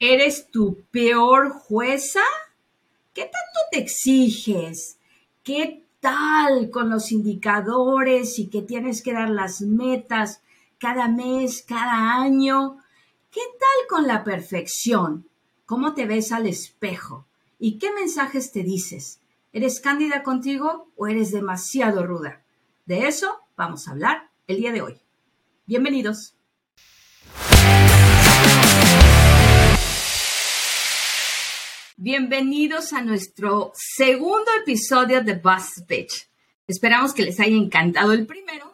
¿Eres tu peor jueza? ¿Qué tanto te exiges? ¿Qué tal con los indicadores y que tienes que dar las metas cada mes, cada año? ¿Qué tal con la perfección? ¿Cómo te ves al espejo? ¿Y qué mensajes te dices? ¿Eres cándida contigo o eres demasiado ruda? De eso vamos a hablar el día de hoy. Bienvenidos. Bienvenidos a nuestro segundo episodio de Buzz Pitch. Esperamos que les haya encantado el primero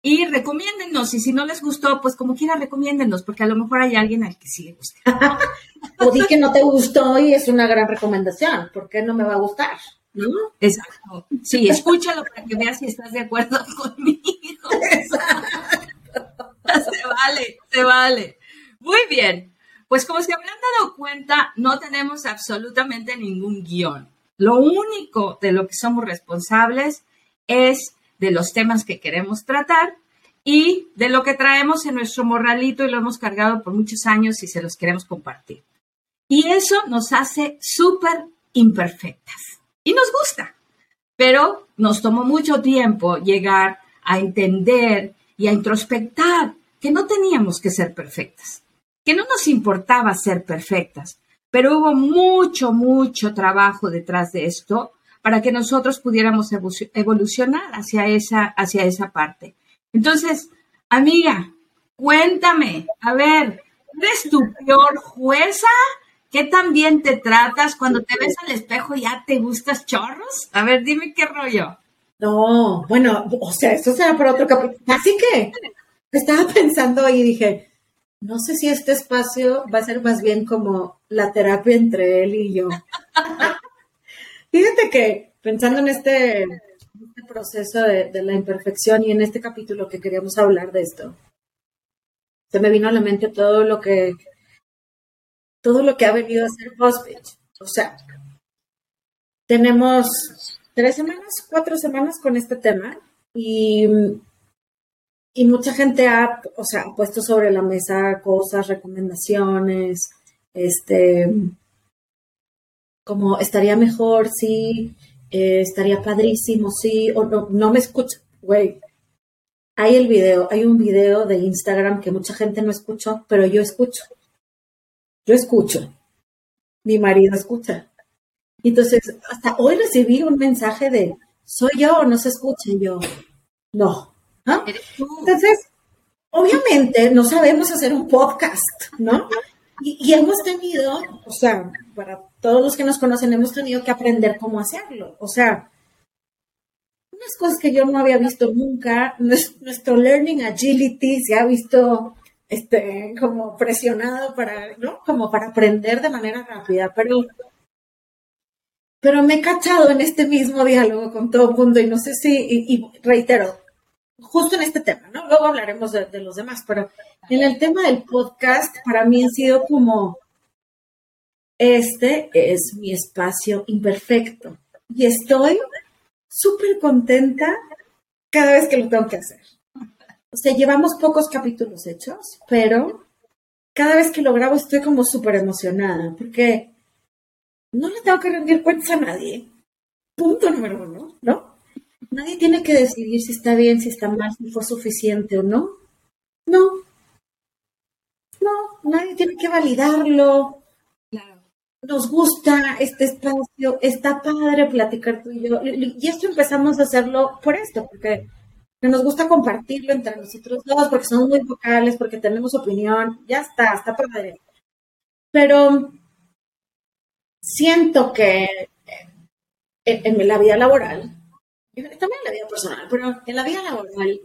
y recomiéndennos. Y si no les gustó, pues como quiera, recomiéndennos, porque a lo mejor hay alguien al que sí le gusta. o di que no te gustó y es una gran recomendación. ¿Por qué no me va a gustar? ¿No? Exacto. Sí, escúchalo para que veas si estás de acuerdo conmigo. se vale, se vale. Muy bien. Pues como se habrán dado cuenta, no tenemos absolutamente ningún guion. Lo único de lo que somos responsables es de los temas que queremos tratar y de lo que traemos en nuestro morralito y lo hemos cargado por muchos años y se los queremos compartir. Y eso nos hace súper imperfectas. Y nos gusta. Pero nos tomó mucho tiempo llegar a entender y a introspectar que no teníamos que ser perfectas que no nos importaba ser perfectas, pero hubo mucho, mucho trabajo detrás de esto para que nosotros pudiéramos evolucionar hacia esa, hacia esa parte. Entonces, amiga, cuéntame, a ver, ¿eres tu peor jueza? ¿Qué tan bien te tratas cuando te ves al espejo ya te gustas chorros? A ver, dime qué rollo. No, bueno, o sea, esto será para otro capítulo. Así que estaba pensando y dije, no sé si este espacio va a ser más bien como la terapia entre él y yo. Fíjate que pensando en este, este proceso de, la imperfección y en este capítulo que queríamos hablar de esto, se me vino a la mente todo lo que todo lo que ha venido a ser Hospice. O sea, tenemos tres semanas, cuatro semanas con este tema y y mucha gente ha, o sea, puesto sobre la mesa cosas, recomendaciones, este, como estaría mejor, sí, eh, estaría padrísimo, sí, o no, no me escucha, güey. Hay el video, hay un video de Instagram que mucha gente no escuchó, pero yo escucho. Yo escucho. Mi marido escucha. Entonces, hasta hoy recibí un mensaje de, ¿soy yo o no se escucha? Y yo, no, entonces, obviamente no sabemos hacer un podcast, ¿no? Y, hemos tenido, o sea, para todos los que nos conocen, hemos tenido que aprender cómo hacerlo. O sea, unas cosas que yo no había visto nunca, nuestro learning agility se ha visto este, como presionado para, ¿no? Como para aprender de manera rápida, pero, pero me he cachado en este mismo diálogo con todo el mundo y no sé si, y reitero, justo en este tema, ¿no? Luego hablaremos de, los demás, pero en el tema del podcast, para mí ha sido como, este es mi espacio imperfecto y estoy súper contenta cada vez que lo tengo que hacer. O sea, llevamos pocos capítulos hechos, pero cada vez que lo grabo estoy como súper emocionada porque no le tengo que rendir cuentas a nadie. Punto número uno, ¿no? Nadie tiene que decidir si está bien, si está mal, si fue suficiente o no. No. No, nadie tiene que validarlo. Claro. Nos gusta este espacio, está padre platicar tú y yo. Y esto empezamos a hacerlo por esto, porque nos gusta compartirlo entre nosotros dos, porque somos muy vocales, porque tenemos opinión. Ya está, está padre. Pero siento que en la vida laboral también en la vida personal, pero en la vida laboral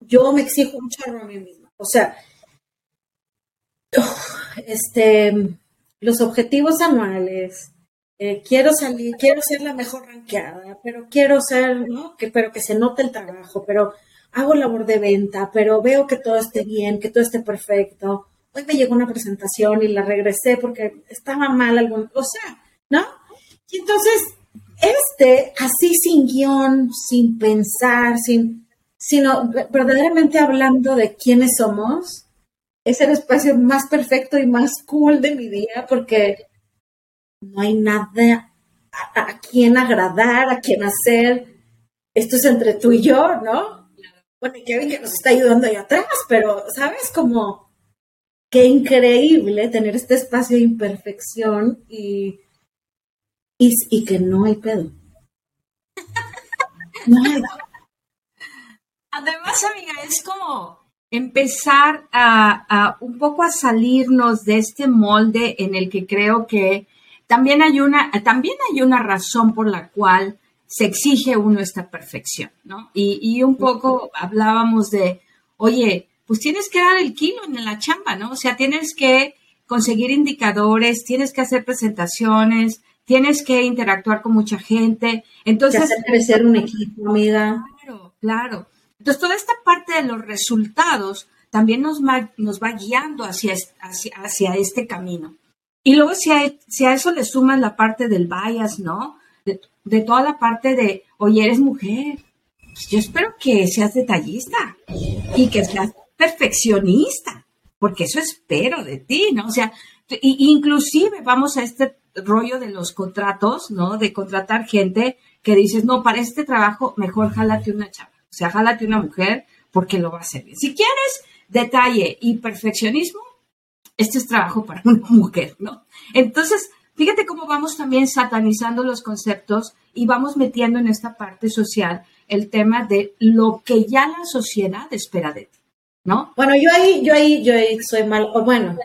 yo me exijo mucho a mí misma. O sea, este, los objetivos anuales, eh, quiero salir, quiero ser la mejor ranqueada, pero quiero ser, ¿no? Que, pero que se note el trabajo, pero hago labor de venta, pero veo que todo esté bien, que todo esté perfecto. Hoy me llegó una presentación y la regresé porque estaba mal algún, o sea, ¿no? Y entonces este, así sin guion, sin pensar, sin, sino verdaderamente hablando de quiénes somos, es el espacio más perfecto y más cool de mi día porque no hay nada a, quien agradar, a quien hacer. Esto es entre tú y yo, ¿no? Bueno, y Kevin que nos está ayudando ahí atrás, pero, ¿sabes? Como qué increíble tener este espacio de imperfección y, y, que no hay pedo. No hay. Además, amiga, es como empezar a, un poco a salirnos de este molde en el que creo que también hay una, también hay una razón por la cual se exige uno esta perfección, ¿no? Y, un poco hablábamos de, oye, pues tienes que dar el kilo en la chamba, ¿no? O sea, tienes que conseguir indicadores, tienes que hacer presentaciones, tienes que interactuar con mucha gente. Entonces, hacer crecer un equipo, amiga. Claro, claro. Entonces, toda esta parte de los resultados también nos va, nos va guiando hacia, hacia, este camino. Y luego si a, si a, eso le sumas la parte del bias, ¿no? De, toda la parte de, oye, eres mujer. Pues yo espero que seas detallista y que seas perfeccionista, porque eso espero de ti, ¿no? O sea, inclusive vamos a este rollo de los contratos, ¿no? De contratar gente que dices, no, para este trabajo mejor jálate una chava. O sea, jálate una mujer porque lo va a hacer bien. Si quieres detalle y perfeccionismo, este es trabajo para una mujer, ¿no? Entonces, fíjate cómo vamos también satanizando los conceptos y vamos metiendo en esta parte social el tema de lo que ya la sociedad espera de ti, ¿no? Bueno, yo ahí, yo ahí, yo ahí soy mal, o bueno,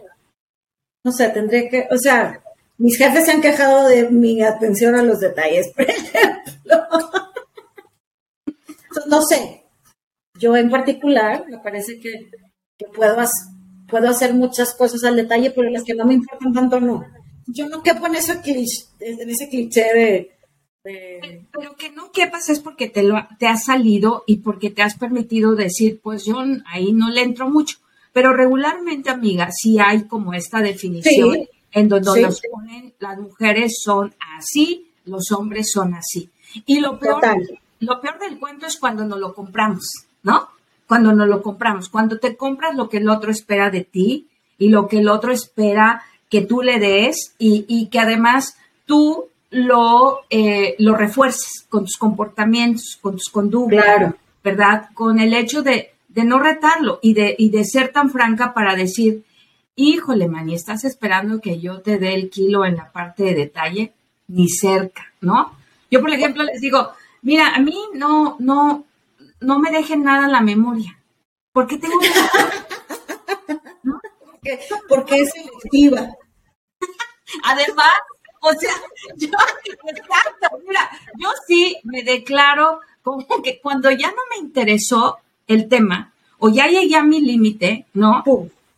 no sé, tendré que, o sea, mis jefes se han quejado de mi atención a los detalles, por ejemplo no sé. Yo en particular, me parece que, puedo, puedo hacer muchas cosas al detalle, pero las que no me importan tanto no. Yo no quepo en ese cliché, en ese cliché de, Pero que no quepas es porque te, lo, te has salido y porque te has permitido decir, pues yo ahí no le entro mucho. Pero regularmente, amiga, sí hay como esta definición en donde nos ponen las mujeres son así, los hombres son así. Y lo peor, lo peor del cuento es cuando nos lo compramos, ¿no? Cuando nos lo compramos, cuando te compras lo que el otro espera de ti y lo que el otro espera que tú le des y, que además tú lo, eh, lo refuerces con tus comportamientos, con tus conductas, ¿verdad? Con el hecho de, no retarlo y de, y de ser tan franca para decir, híjole, man, estás esperando que yo te dé el kilo en la parte de detalle, ni cerca, ¿no? Yo, por ejemplo, les digo, Mira, a mí no, no, no me dejen nada en la memoria. Porque tengo ¿No? Porque, es selectiva. Además, o sea, yo, exacto, mira, yo sí me declaro como que cuando ya no me interesó el tema, o ya llegué a mi límite, ¿no?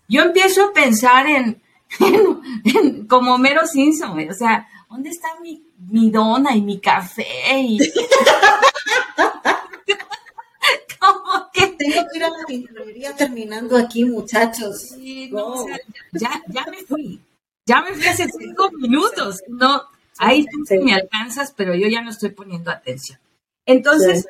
Yo empiezo a pensar en, como Mero Simpson, o sea, ¿dónde está mi mi dona y mi café y... ¿Cómo que tengo que ir a la tintorería terminando aquí, muchachos? ya, ya me fui. Ya me fui hace cinco minutos. No, ahí tú me alcanzas, pero yo ya no estoy poniendo atención. Entonces,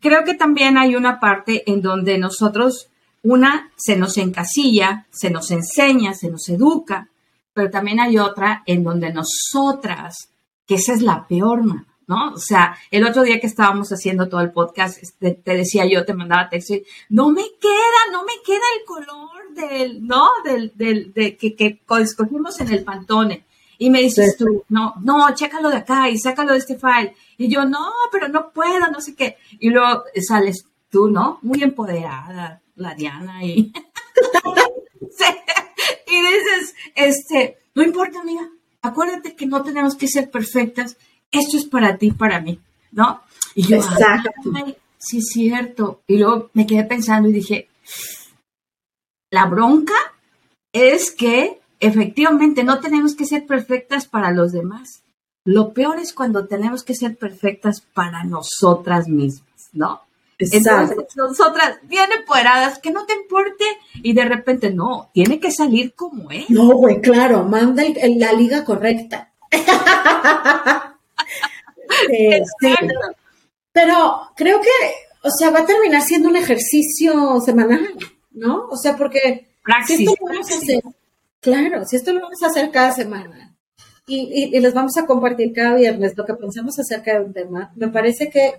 creo que también hay una parte en donde nosotros, una, se nos encasilla, se nos enseña, se nos educa, pero también hay otra en donde nosotras que esa es la peor, ¿no? O sea, el otro día que estábamos haciendo todo el podcast, este, te, decía yo, te mandaba texto, y, no me queda, no me queda el color del, ¿no? Del, del, de, que, que escogimos en el pantone. Y me dices tú, no, no, chécalo de acá y sácalo de este file. Y yo, no, pero no puedo, no sé qué. Y luego sales tú, ¿no? Muy empoderada, la Diana, y, y dices, este, no importa, amiga, acuérdate que no tenemos que ser perfectas, esto es para ti, para mí, ¿no? Y yo, Exacto. sí es cierto. Y luego me quedé pensando y dije, la bronca es que efectivamente no tenemos que ser perfectas para los demás. Lo peor es cuando tenemos que ser perfectas para nosotras mismas, ¿no? Entonces, nosotras bien empoderadas, que no te importe, y de repente no, tiene que salir como es. No, güey, claro, manda la liga correcta. Eh, Pero creo que, o sea, va a terminar siendo un ejercicio semanal, ¿no? O sea, porque Praxis, si esto lo vamos a hacer, claro, si esto lo vamos a hacer cada semana y, y, les vamos a compartir cada viernes lo que pensamos acerca de un tema, me parece que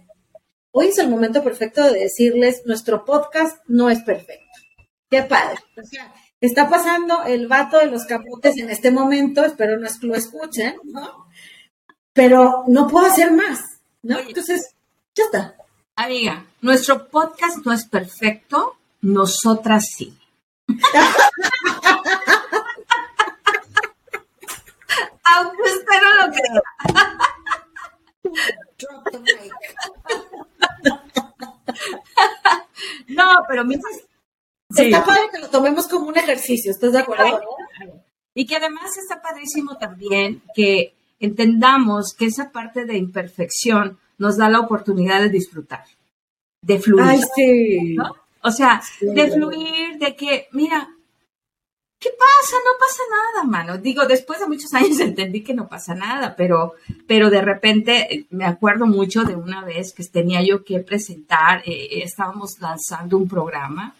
hoy es el momento perfecto de decirles, nuestro podcast no es perfecto. Qué padre. O sea, está pasando el vato de los capotes en este momento, espero no lo escuchen, ¿no? Pero no puedo hacer más, ¿no? Entonces, ya está. Amiga, nuestro podcast no es perfecto, nosotras sí. Aunque usted no lo crea. No, pero mientras... Sí. Está padre que lo tomemos como un ejercicio, ¿estás de acuerdo? Y que además está padrísimo también que entendamos que esa parte de imperfección nos da la oportunidad de disfrutar, de fluir. Ay, sí. ¿no? O sea, de fluir, de que, mira, ¿qué pasa? No pasa nada, mano. Digo, después de muchos años entendí que no pasa nada, pero, pero de repente eh, me acuerdo mucho de una vez que tenía yo que presentar, eh, estábamos lanzando un programa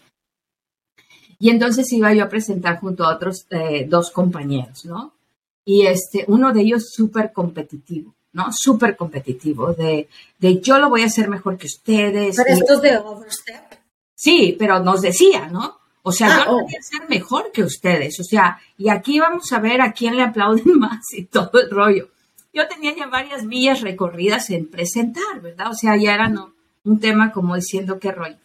y entonces iba yo a presentar junto a otros eh, dos compañeros, ¿no? Y este, uno de ellos súper competitivo. ¿no? Súper competitivo, de, de yo lo voy a hacer mejor que ustedes. Pero esto es de overstep. Sí, pero nos decía, ¿no? O sea, ah, yo oh. voy a hacer mejor que ustedes. O sea, y aquí vamos a ver a quién le aplauden más y todo el rollo. Yo tenía ya varias millas recorridas en presentar, ¿verdad? O sea, ya era no, un tema como diciendo qué rollo.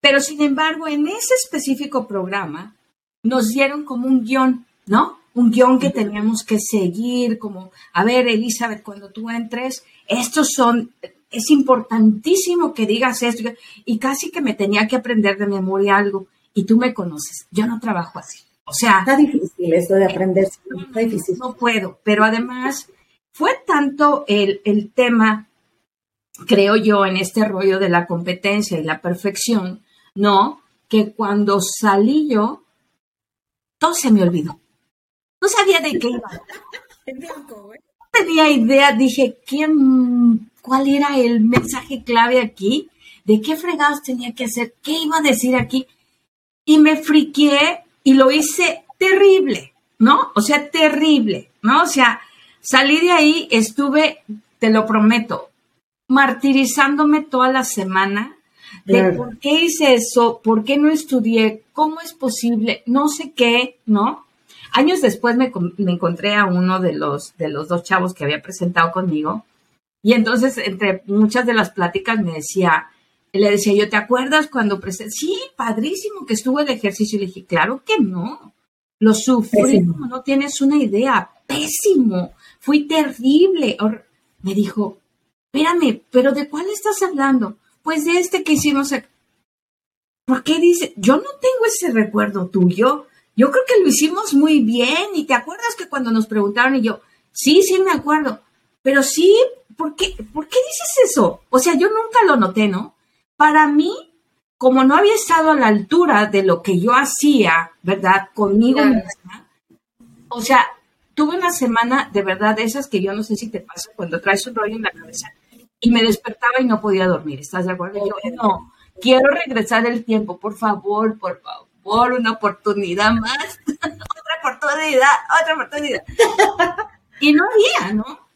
Pero sin embargo, en ese específico programa nos dieron como un guion, ¿no? un guion que teníamos que seguir, como, a ver, Elizabeth, cuando tú entres, estos son, es importantísimo que digas esto, y casi que me tenía que aprender de memoria algo, y tú me conoces, yo no trabajo así. O sea... Está difícil eso de aprender, está difícil. No puedo, pero además fue tanto el, el tema, creo yo, en este rollo de la competencia y la perfección, ¿no? Que cuando salí yo, todo se me olvidó. No sabía de qué iba. No tenía idea, dije, ¿quién, ¿cuál era el mensaje clave aquí? ¿De qué fregados tenía que hacer? ¿Qué iba a decir aquí? Y me friqué y lo hice terrible, ¿no? O sea, terrible, ¿no? O sea, salí de ahí, estuve, te lo prometo, martirizándome toda la semana de por qué hice eso, por qué no estudié, cómo es posible, no sé qué, ¿no? Años después me, encontré a uno de los, de los dos chavos que había presentado conmigo y entonces entre muchas de las pláticas me decía, le decía yo, ¿te acuerdas cuando presenté? Sí, padrísimo que estuvo el ejercicio. Y le dije, claro que no. Lo sufrí, no tienes una idea. Pésimo. Fui terrible. Me dijo, espérame, ¿pero de cuál estás hablando? Pues de este que hicimos. ¿Por qué dice? Yo no tengo ese recuerdo tuyo. Yo creo que lo hicimos muy bien y te acuerdas que cuando nos preguntaron y yo, sí, sí me acuerdo, pero sí, ¿por qué, ¿por qué dices eso? O sea, yo nunca lo noté, ¿no? Para mí, como no había estado a la altura de lo que yo hacía, ¿verdad? Conmigo misma, o sea, tuve una semana de verdad de esas que yo no sé si te pasa cuando traes un rollo en la cabeza y me despertaba y no podía dormir, ¿estás de acuerdo? yo, no, quiero regresar el tiempo, por favor, por favor una oportunidad más, otra oportunidad, otra oportunidad. y no había, ¿no?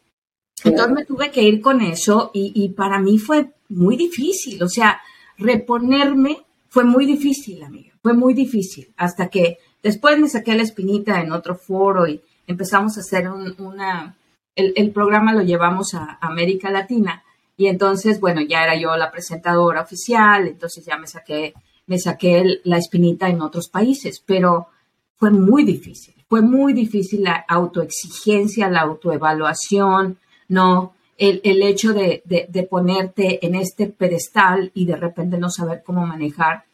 Entonces me tuve que ir con eso y, para mí fue muy difícil, o sea, reponerme fue muy difícil, amiga, fue muy difícil, hasta que después me saqué la espinita en otro foro y empezamos a hacer una, el, el programa lo llevamos a América Latina y entonces, bueno, ya era yo la presentadora oficial, entonces ya me saqué me saqué la espinita en otros países, pero fue muy difícil, fue muy difícil la autoexigencia, la autoevaluación, ¿no? El, hecho de, ponerte en este pedestal y de repente no saber cómo manejar.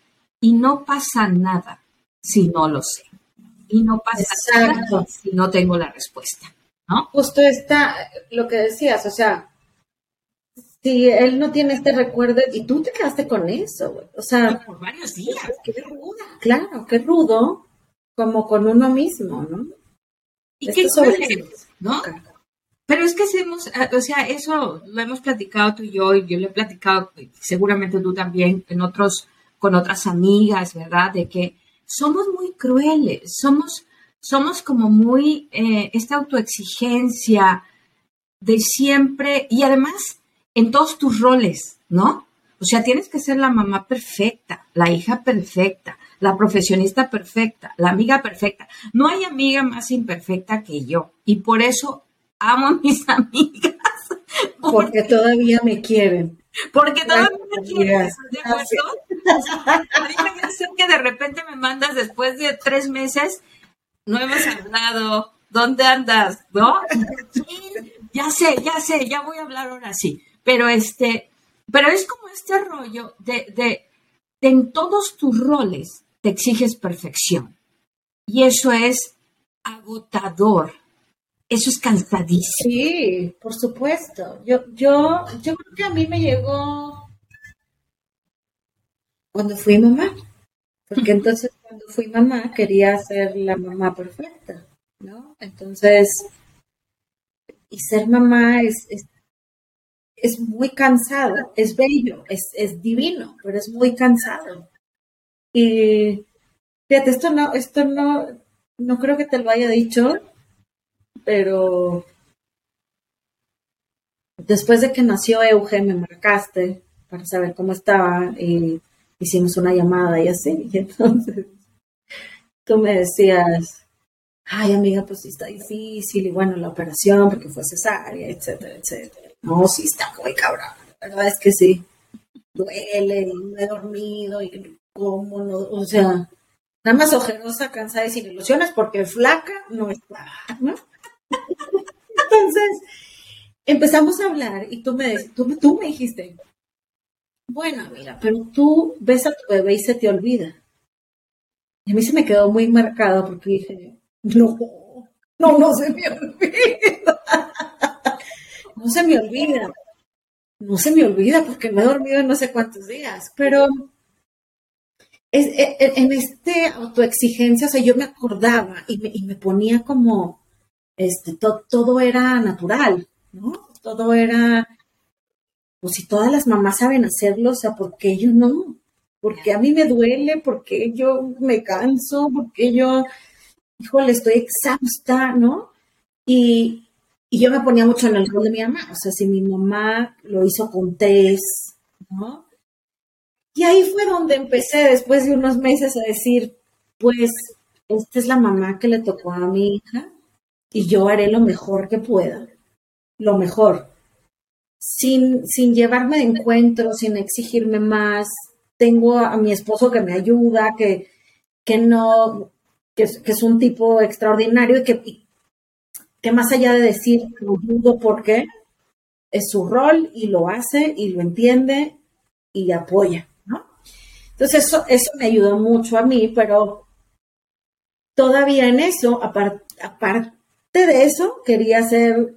Y no pasa nada si no lo sé. Y no pasa nada si no tengo la respuesta, ¿no? Justo está lo que decías, o sea, si él no tiene este recuerdo y tú te quedaste con eso, güey. O sea, por varios días. Qué rudo. Claro, qué rudo, como con uno mismo, ¿no? ¿Y qué sobre ¿no? Pero es que hacemos, ah, o sea, eso lo hemos platicado tú y yo, y yo lo he platicado, seguramente tú también, en otros, con otras amigas, ¿verdad? De que somos muy crueles, somos, somos como muy, eh, esta autoexigencia de siempre, y además en todos tus roles, ¿no? O sea, tienes que ser la mamá perfecta, la hija perfecta, la profesionista perfecta, la amiga perfecta. No hay amiga más imperfecta que yo. Y por eso amo a mis amigas. Porque, todavía me quieren. Porque todavía me quieren. ¿De acuerdo? ya sé que de repente me mandas después de tres meses, no hemos hablado, ¿dónde andas? ¿No? Ya sé, ya sé, ya voy a hablar ahora sí. Pero este, pero es como este rollo de, de, en todos tus roles te exiges perfección. Y eso es agotador. Eso es cansadísimo. Sí, por supuesto. Yo, yo, yo creo que a mí me llegó cuando fui mamá. Porque entonces cuando fui mamá quería ser la mamá perfecta, ¿no? Entonces, y ser mamá es, es es muy cansado, es bello, es, es divino, pero es muy cansado. Y fíjate, esto no, esto no, no creo que te lo haya dicho, pero después de que nació Euge me marcaste para saber cómo estaba y hicimos una llamada y así. Y entonces tú me decías, ay amiga, pues sí está difícil y bueno, la operación porque fue cesárea, etcétera, etcétera. No, sí está muy cabrón. La verdad es que sí. Duele, no he dormido y cómo no, o sea, nada más ojerosa, cansada y sin ilusiones porque flaca no está, ¿no? Entonces, empezamos a hablar y tú me, tú, tú me dijiste, bueno, mira, pero tú ves a tu bebé y se te olvida. Y a mí se me quedó muy marcado porque dije, no, no, no se me olvida no se me olvida. No se me olvida porque me he dormido no sé cuántos días, pero es, e, e, en este autoexigencia, o sea, yo me acordaba y me ponía como, este, todo era natural, ¿no? Todo era, pues si todas las mamás saben hacerlo, o sea, ¿por qué yo no? Porque a mí me duele, porque yo me canso, porque yo, híjole, estoy exhausta, ¿no? Y, y yo me ponía mucho en el rol de mi mamá, o sea, si mi mamá lo hizo con test, ¿no? Y ahí fue donde empecé, después de unos meses, a decir, pues, esta es la mamá que le tocó a mi hija y yo haré lo mejor que pueda, lo mejor, sin, sin llevarme de encuentro, sin exigirme más. Tengo a mi esposo que me ayuda, que, que no, que, es un tipo extraordinario y que, que más allá de decir lo dudo porque es su rol y lo hace y lo entiende y apoya, ¿no? Entonces eso, eso me ayudó mucho a mí, pero todavía en eso, aparte de eso, quería hacer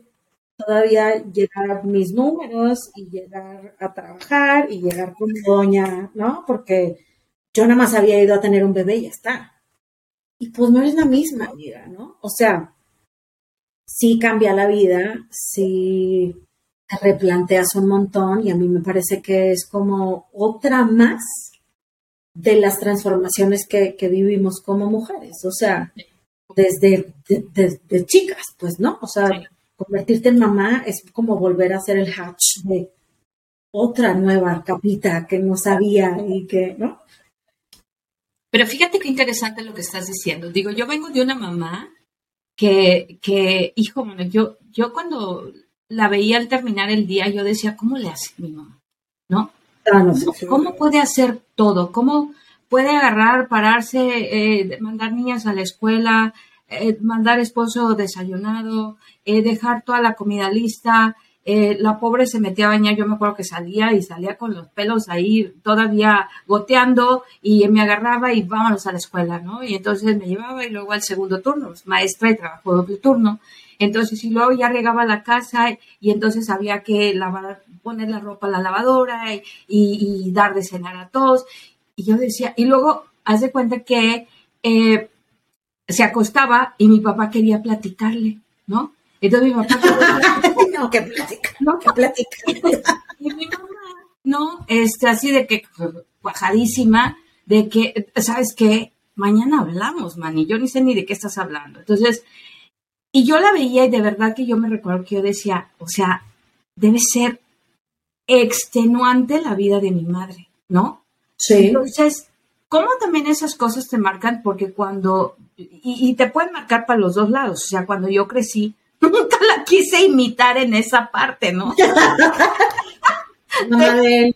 todavía llegar a mis números y llegar a trabajar y llegar con doña, ¿no? Porque yo nada más había ido a tener un bebé y ya está. Y pues no es la misma vida, ¿no? O sea, sí cambia la vida, sí te replanteas un montón y a mí me parece que es como otra más de las transformaciones que, vivimos como mujeres, o sea, desde de, chicas, pues, ¿no? O sea, convertirte en mamá es como volver a hacer el hatch de otra nueva capita que no sabía y que, ¿no? Pero fíjate qué interesante lo que estás diciendo. Digo, yo vengo de una mamá que, que hijo, bueno, yo, yo cuando la veía al terminar el día, yo decía, ¿cómo le hace mi mamá? ¿No? Ah, ¿Cómo, puede hacer todo? ¿Cómo puede agarrar, pararse, eh, mandar niñas a la escuela, eh, mandar esposo desayunado, eh, dejar toda la comida lista, la pobre se metía a bañar, yo me acuerdo que salía y salía con los pelos ahí todavía goteando y me agarraba y vámonos a la escuela, ¿no? Y entonces me llevaba y luego al segundo turno, maestra y trabajo doble turno. Entonces, y luego ya regaba la casa y entonces había que lavar, poner la ropa a la lavadora y, dar de cenar a todos. Y yo decía, y luego, haz de cuenta que eh, se acostaba y mi papá quería platicarle, ¿no? Entonces mi papá, no, que plática, no, que y mi mamá, no, este, así de que, cuajadísima, de que, ¿sabes qué? mañana hablamos, man, y yo ni sé ni de qué estás hablando. Entonces, y yo la veía y de verdad que yo me recuerdo que yo decía, o sea, debe ser extenuante la vida de mi madre, ¿no? Sí. Entonces, ¿cómo también esas cosas te marcan? Porque cuando, y, te pueden marcar para los dos lados, o sea, cuando yo crecí, nunca la quise imitar en esa parte, ¿no? Madre,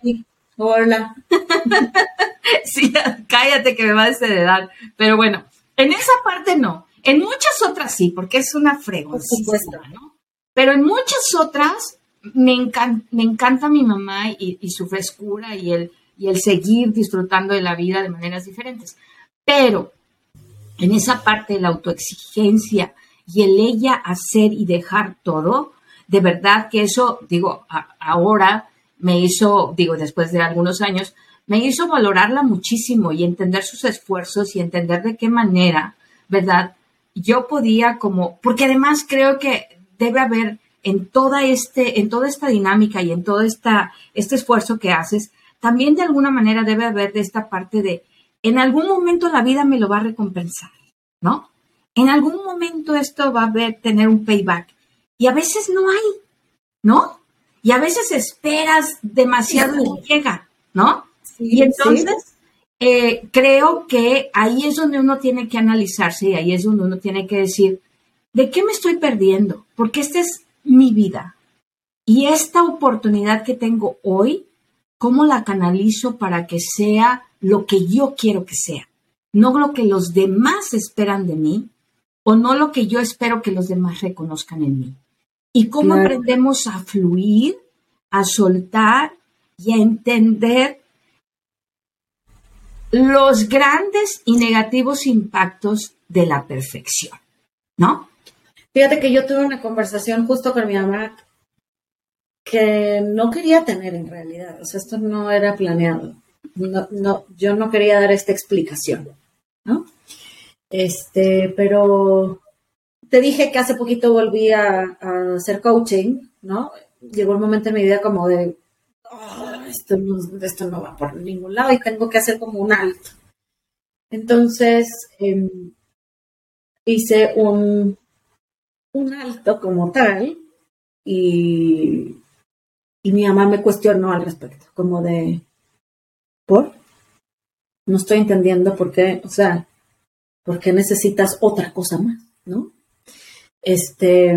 hola. sí, cállate que me va a desheredar. Pero bueno, en esa parte no. En muchas otras sí, porque es una fregona. ¿no? Pero en muchas otras me, encanta, me encanta mi mamá y, su frescura y el, y el seguir disfrutando de la vida de maneras diferentes. Pero en esa parte de la autoexigencia y el ella hacer y dejar todo, de verdad que eso, digo, ahora me hizo, digo, después de algunos años, me hizo valorarla muchísimo y entender sus esfuerzos y entender de qué manera, ¿verdad? Yo podía como, porque además creo que debe haber en toda este, en toda esta dinámica y en todo esta, este esfuerzo que haces, también de alguna manera debe haber de esta parte de, en algún momento la vida me lo va a recompensar, ¿no? En algún momento esto va a haber, tener un payback. Y a veces no hay, ¿no? Y a veces esperas demasiado y llega, ¿no? y entonces eh, creo que ahí es donde uno tiene que analizarse y ahí es donde uno tiene que decir, ¿de qué me estoy perdiendo? Porque esta es mi vida. Y esta oportunidad que tengo hoy, ¿cómo la canalizo para que sea lo que yo quiero que sea? No lo que los demás esperan de mí o no lo que yo espero que los demás reconozcan en mí. Y cómo aprendemos a fluir, a soltar y a entender los grandes y negativos impactos de la perfección, ¿no? Fíjate que yo tuve una conversación justo con mi mamá que no quería tener en realidad. O sea, esto no era planeado. No, no, yo no quería dar esta explicación, ¿no? Este, pero te dije que hace poquito volví a, hacer coaching, ¿no? Llegó el momento en mi vida como de, ah, esto, no, esto no va por ningún lado y tengo que hacer como un alto. Entonces, em, hice un, un alto como tal y, y mi mamá me cuestionó al respecto, como de, ¿por? No estoy entendiendo por qué, o sea, ¿por qué necesitas otra cosa más, no? Este,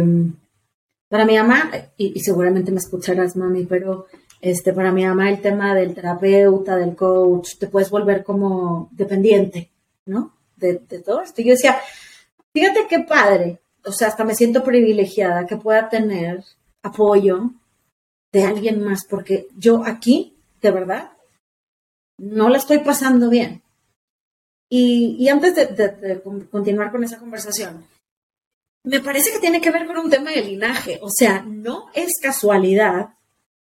para mi mamá, y, seguramente me escucharás, mami, pero este, para mi mamá el tema del terapeuta, del coach, te puedes volver como dependiente, ¿no? De, de todo esto. Yo decía, fíjate qué padre, o sea, hasta me siento privilegiada que pueda tener apoyo de alguien más, porque yo aquí, de verdad, no la estoy pasando bien. Y, antes de, continuar con esa conversación, me parece que tiene que ver con un tema de linaje. O sea, no es casualidad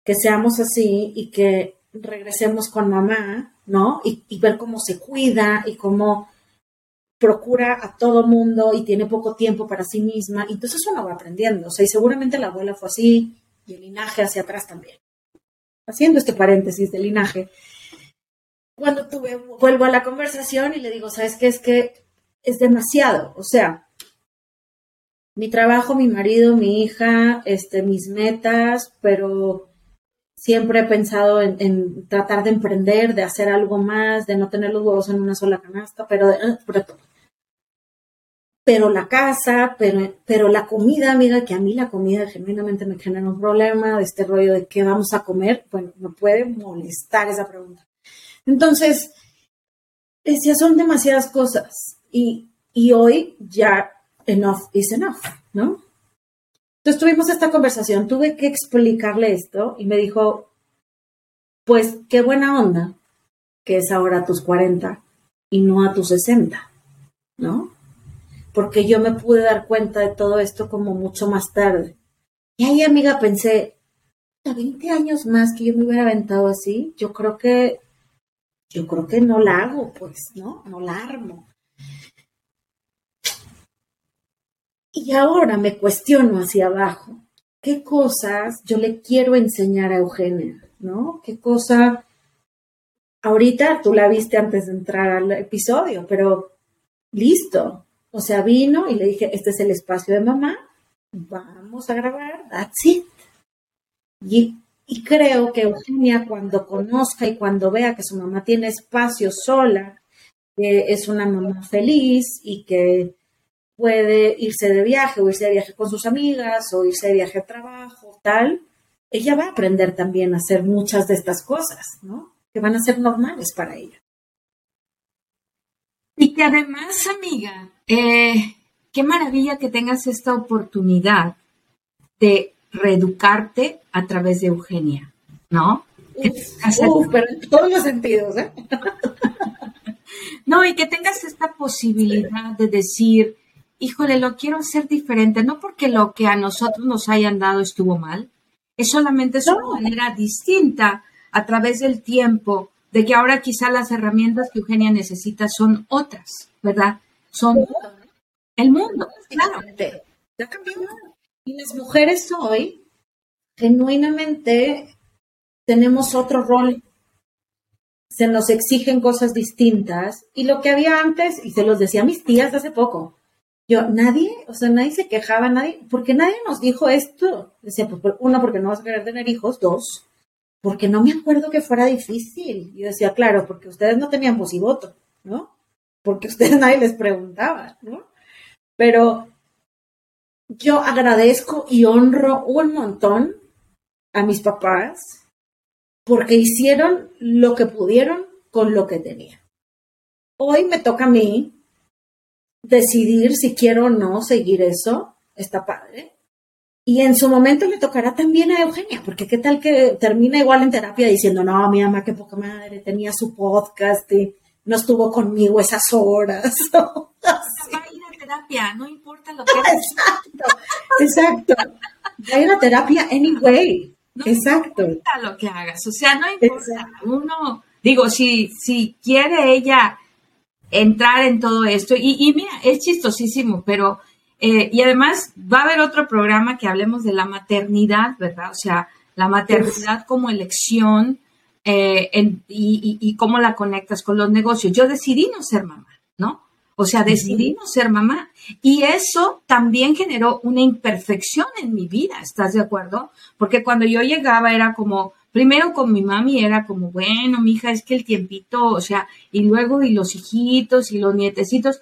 que seamos así y que regresemos con mamá, ¿no? Y, y ver cómo se cuida y cómo procura a todo mundo y tiene poco tiempo para sí misma. Y entonces uno va aprendiendo. O sea, y seguramente la abuela fue así y el linaje hacia atrás también. Haciendo este paréntesis de linaje, cuando tuve, vuelvo a la conversación y le digo, ¿sabes qué? Es que es demasiado. O sea, mi trabajo, mi marido, mi hija, este, mis metas, pero siempre he pensado en, tratar de emprender, de hacer algo más, de no tener los huevos en una sola canasta, pero, eh, pero, la casa, pero, pero la comida, mira que a mí la comida genuinamente me genera un problema de este rollo de qué vamos a comer, bueno, me puede molestar esa pregunta. Entonces, decía, son demasiadas cosas y, y hoy ya enough is enough, ¿no? Entonces tuvimos esta conversación, tuve que explicarle esto y me dijo, pues qué buena onda que es ahora a tus 40 y no a tus 60, ¿no? Porque yo me pude dar cuenta de todo esto como mucho más tarde. Y ahí, amiga, pensé, a 20 años más que yo me hubiera aventado así, yo creo que, yo creo que no la hago, pues, ¿no? No la armo. Y ahora me cuestiono hacia abajo, ¿qué cosas yo le quiero enseñar a Eugenia? ¿No? ¿Qué cosa? Ahorita tú la viste antes de entrar al episodio, pero listo. O sea, vino y le dije, este es el espacio de mamá, vamos a grabar, that's it. Y, y creo que Eugenia cuando conozca y cuando vea que su mamá tiene espacio sola, que es una mamá feliz y que puede irse de viaje o irse de viaje con sus amigas o irse de viaje a trabajo, tal, ella va a aprender también a hacer muchas de estas cosas, ¿no? Que van a ser normales para ella. Y que además, amiga, eh, qué maravilla que tengas esta oportunidad de reeducarte a través de Eugenia, ¿no? Uf, pero en todos los sentidos, ¿eh? no, y que tengas esta posibilidad de decir, híjole, lo quiero hacer diferente, no porque lo que a nosotros nos hayan dado estuvo mal, es solamente su manera distinta a través del tiempo, de que ahora quizá las herramientas que Eugenia necesita son otras, ¿verdad? Son el mundo, claro. Ya cambió. Y las mujeres hoy, genuinamente, tenemos otro rol. Se nos exigen cosas distintas. Y lo que había antes, y se los decía a mis tías hace poco, yo, nadie, o sea, nadie se quejaba, nadie, porque nadie nos dijo esto. Decía, pues, uno, porque no vas a querer tener hijos, dos, porque no me acuerdo que fuera difícil. Y yo decía, claro, porque ustedes no tenían voz y voto, ¿no? Porque ustedes nadie les preguntaba, ¿no? Pero yo agradezco y honro un montón a mis papás porque hicieron lo que pudieron con lo que tenían. Hoy me toca a mí decidir si quiero o no seguir eso, está padre. Y en su momento le tocará también a Eugenia, porque qué tal que termina igual en terapia diciendo, no, mi mamá, qué poca madre, tenía su podcast y no estuvo conmigo esas horas. Va a ir a terapia, no importa lo que Exacto, exacto. Va a ir a terapia anyway. exacto. No importa lo que hagas, o sea, no importa. Uno, digo, si, si quiere ella entrar en todo esto. Y, mira, es chistosísimo, pero, eh, y además va a haber otro programa que hablemos de la maternidad, ¿verdad? O sea, la maternidad como elección eh, y, y, cómo la conectas con los negocios. Yo decidí no ser mamá, ¿no? O sea, decidí no ser mamá. Y eso también generó una imperfección en mi vida, ¿estás de acuerdo? Porque cuando yo llegaba era como, primero con mi mami era como, bueno, mi hija, es que el tiempito, o sea, y luego y los hijitos y los nietecitos.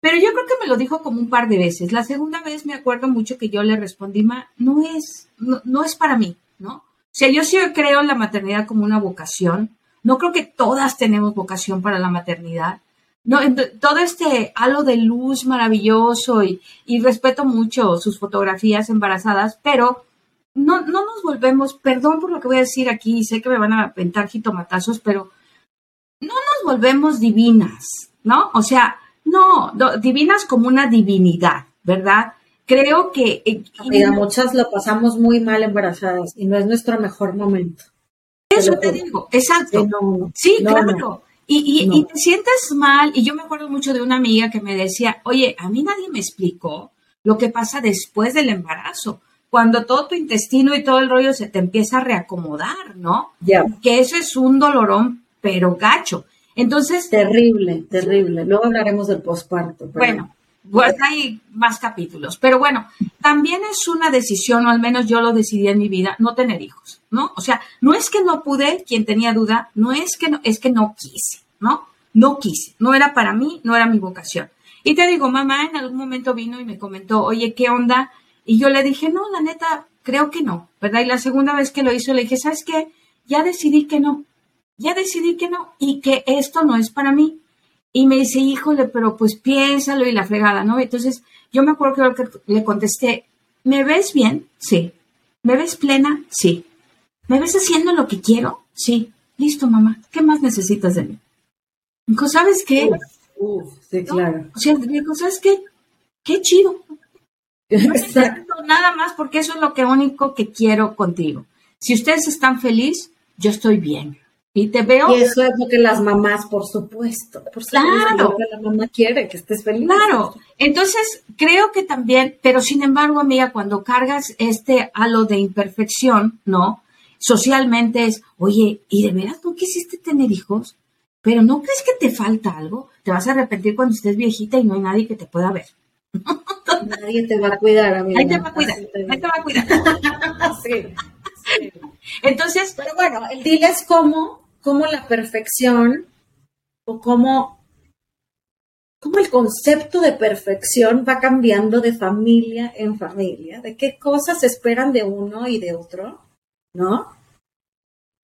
Pero yo creo que me lo dijo como un par de veces. La segunda vez me acuerdo mucho que yo le respondí, ma, no es, no, es para mí, ¿no? O sea, yo sí creo en la maternidad como una vocación. No creo que todas tenemos vocación para la maternidad. No, todo este halo de luz maravilloso y, respeto mucho sus fotografías embarazadas, pero no, no nos volvemos, perdón por lo que voy a decir aquí, sé que me van a aventar jitomatazos, pero no nos volvemos divinas, ¿no? O sea, no, divinas como una divinidad, ¿verdad? Creo que... Eh, muchas lo pasamos muy mal embarazadas y no es nuestro mejor momento. Eso te digo, exacto. sí, claro. Y, y, y, te sientes mal, y yo me acuerdo mucho de una amiga que me decía, oye, a mí nadie me explicó lo que pasa después del embarazo cuando todo tu intestino y todo el rollo se te empieza a reacomodar, ¿no? Ya. Que eso es un dolorón, pero gacho. Entonces. Terrible, terrible. Luego hablaremos del posparto. Bueno, pues hay más capítulos. Pero bueno, también es una decisión, o al menos yo lo decidí en mi vida, no tener hijos, ¿no? O sea, no es que no pude, quien tenía duda, no es que no, es que no quise, ¿no? No quise. No era para mí, no era mi vocación. Y te digo, mamá en algún momento vino y me comentó, oye, ¿qué onda? Y yo le dije, no, la neta, creo que no, ¿verdad? Y la segunda vez que lo hizo le dije, ¿sabes qué? Ya decidí que no, ya decidí que no y que esto no es para mí. Y me dice, híjole, pero pues piénsalo y la fregada, ¿no? Entonces yo me acuerdo que le contesté, ¿me ves bien? Sí. ¿Me ves plena? Sí. ¿Me ves haciendo lo que quiero? Sí. Listo, mamá. ¿Qué más necesitas de mí? Dijo, ¿sabes qué? Uf, sí, claro. O sea, dijo, ¿sabes qué? Qué chido. No nada más porque eso es lo que único que quiero contigo. Si ustedes están felices, yo estoy bien. Y te veo. Y eso es lo que las mamás, por supuesto. Por claro. Lo que la mamá quiere, que estés feliz. Claro. Entonces, creo que también, pero sin embargo, amiga, cuando cargas este halo de imperfección, ¿no? Socialmente es, oye, ¿y de veras tú quisiste tener hijos? Pero ¿no crees que te falta algo? te vas a arrepentir cuando estés viejita y no hay nadie que te pueda ver. Nadie te va a cuidar, amiga. Ahí te va a cuidar, ahí te va a cuidar. sí, Entonces, pero bueno, el deal es cómo, cómo la perfección o cómo, cómo el concepto de perfección va cambiando de familia en familia, de qué cosas esperan de uno y de otro, ¿no?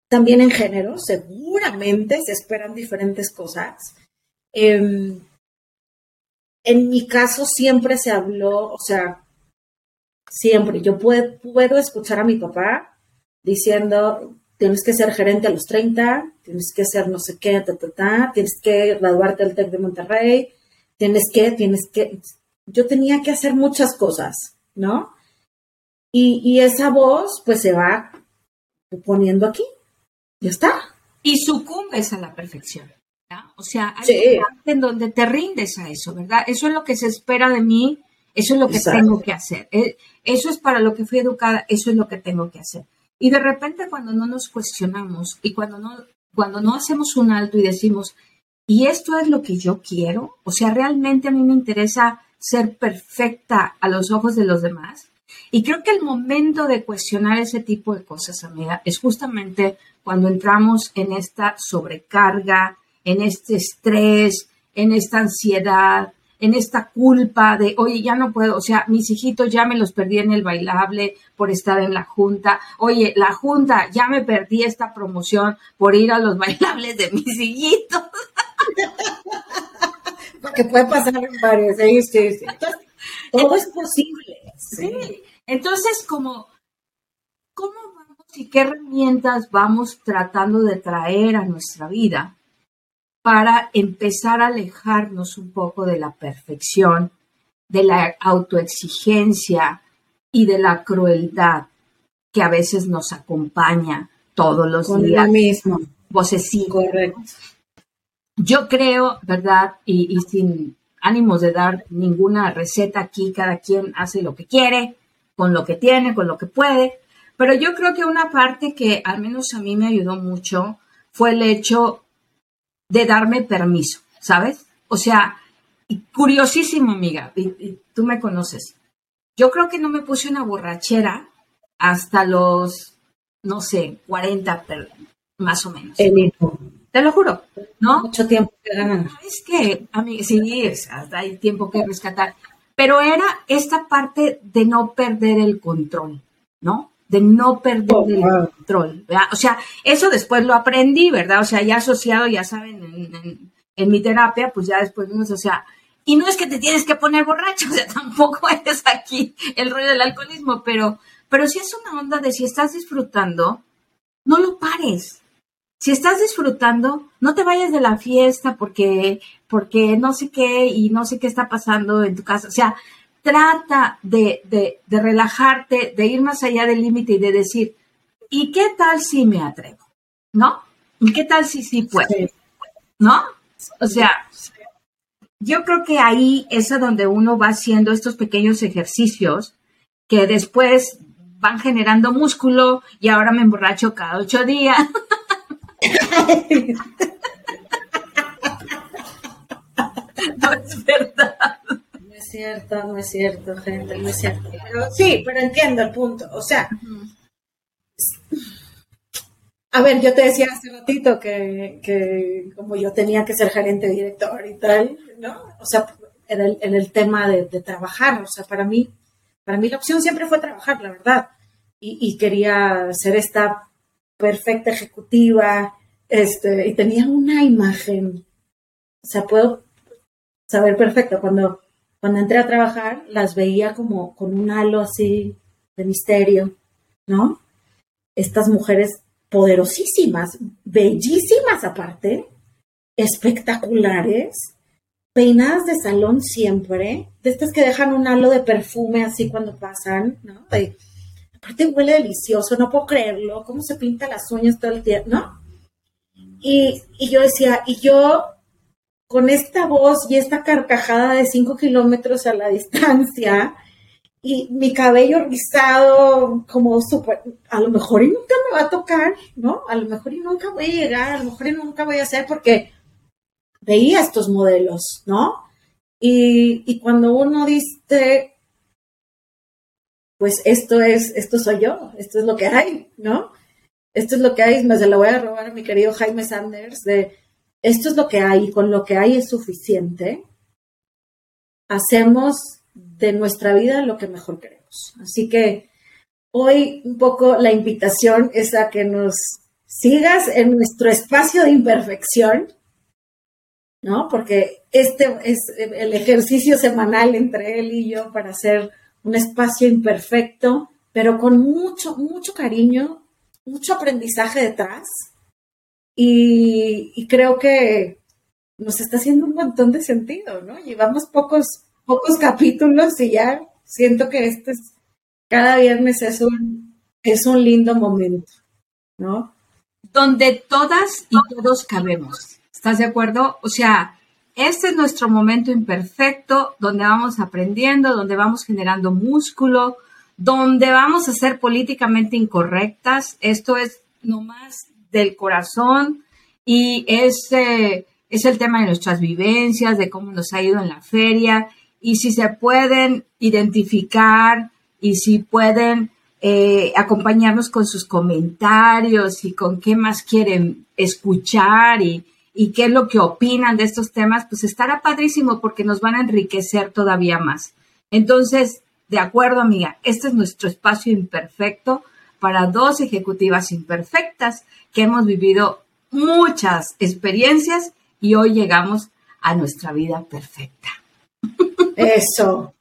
También en género, seguramente se esperan diferentes cosas. Em, en mi caso siempre se habló, o sea, siempre, yo puedo escuchar a mi papá diciendo, tienes que ser gerente a los 30, tienes que ser no sé qué, ta, ta, ta, tienes que graduarte del TEC de Monterrey, tienes que, tienes que, yo tenía que hacer muchas cosas, ¿no? Y, y esa voz pues se va poniendo aquí, ya está. Y sucumbes a la perfección. O sea, hay parte en donde te rindes a eso, ¿verdad? Eso es lo que se espera de mí, eso es lo que tengo que hacer. Eh, eso es para lo que fui educada, eso es lo que tengo que hacer. Y de repente cuando no nos cuestionamos y cuando no, cuando no hacemos un alto y decimos, ¿y esto es lo que yo quiero? O sea, realmente a mí me interesa ser perfecta a los ojos de los demás. Y creo que el momento de cuestionar ese tipo de cosas, amiga, es justamente cuando entramos en esta sobrecarga, en este estrés, en esta ansiedad, en esta culpa de, oye, ya no puedo, o sea, mis hijitos ya me los perdí en el bailable por estar en la junta, oye, la junta, ya me perdí esta promoción por ir a los bailables de mis hijitos. Porque puede pasar en varios, sí, sí, todo es posible. Sí. Entonces, como, ¿cómo vamos y qué herramientas vamos tratando de traer a nuestra vida para empezar a alejarnos un poco de la perfección, de la autoexigencia y de la crueldad que a veces nos acompaña todos los Con días. mismo. Correcto. Yo creo, ¿verdad? Y, y, sin ánimos de dar ninguna receta aquí, cada quien hace lo que quiere, con lo que tiene, con lo que puede. Pero yo creo que una parte que al menos a mí me ayudó mucho fue el hecho de darme permiso, ¿sabes? O sea, curiosísimo, amiga, y, tú me conoces. Yo creo que no me puse una borrachera hasta los, no sé, 40, más o menos. Te lo juro, ¿no? Mucho tiempo que ganan. Es que, amiga, sí, hasta hay tiempo que rescatar. Pero era esta parte de no perder el control, ¿no? De no perder oh, el control. O sea, eso después lo aprendí, ¿verdad? O sea, ya asociado, ya saben, en, mi terapia, pues ya después vimos, o sea, y no es que te tienes que poner borracho, o sea, tampoco es aquí el rollo del alcoholismo, pero, pero si es una onda de si estás disfrutando, no lo pares. Si estás disfrutando, no te vayas de la fiesta porque, porque no sé qué y no sé qué está pasando en tu casa. O sea, trata de, de, de relajarte, de ir más allá del límite y de decir, ¿y qué tal si me atrevo? ¿No? ¿Y qué tal si sí puedo? ¿No? O sea, yo creo que ahí es a donde uno va haciendo estos pequeños ejercicios que después van generando músculo y ahora me emborracho cada ocho días. no es verdad cierto, no es cierto, gente, no es cierto. sí, pero entiendo el punto. O sea, a ver, yo te decía hace ratito que, como yo tenía que ser gerente director y tal, ¿no? O sea, en el, en el tema de, trabajar, o sea, para mí, para mí la opción siempre fue trabajar, la verdad. Y, y quería ser esta perfecta ejecutiva, este, y tenía una imagen. O sea, puedo saber perfecto cuando cuando entré a trabajar, las veía como con un halo así de misterio, ¿no? Estas mujeres poderosísimas, bellísimas aparte, espectaculares, peinadas de salón siempre, de estas que dejan un halo de perfume así cuando pasan, ¿no? aparte huele delicioso, no puedo creerlo, cómo se pinta las uñas todo el tiempo, ¿no? Y, y yo decía, y yo con esta voz y esta carcajada de cinco kilómetros a la distancia y mi cabello rizado como a lo mejor y nunca me va a tocar, ¿no? A lo mejor y nunca voy a llegar, a lo mejor y nunca voy a hacer porque veía estos modelos, ¿no? Y, y cuando uno dice, pues esto es, esto soy yo, esto es lo que hay, ¿no? Esto es lo que hay, me se lo voy a robar a mi querido Jaime Sanders, de esto es lo que hay, con lo que hay es suficiente, hacemos de nuestra vida lo que mejor queremos. Así que hoy un poco la invitación es a que nos sigas en nuestro espacio de imperfección, ¿no? Porque este es el ejercicio semanal entre él y yo para hacer un espacio imperfecto, pero con mucho, mucho cariño, mucho aprendizaje detrás. Y, creo que nos está haciendo un montón de sentido, ¿no? Llevamos pocos, pocos capítulos y ya siento que este es, cada viernes es un, es un lindo momento, ¿no? Donde todas y todos cabemos. ¿Estás de acuerdo? O sea, este es nuestro momento imperfecto donde vamos aprendiendo, donde vamos generando músculo, donde vamos a ser políticamente incorrectas. Esto es nomás del corazón y es, es el tema de nuestras vivencias, de cómo nos ha ido en la feria y si se pueden identificar y si pueden eh, acompañarnos con sus comentarios y con qué más quieren escuchar y, y qué es lo que opinan de estos temas, pues estará padrísimo porque nos van a enriquecer todavía más. Entonces, de acuerdo, amiga, este es nuestro espacio imperfecto para dos ejecutivas imperfectas que hemos vivido muchas experiencias y hoy llegamos a nuestra vida perfecta. Eso.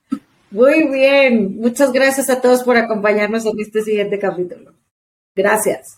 Muy bien. Muchas gracias a todos por acompañarnos en este siguiente capítulo. Gracias.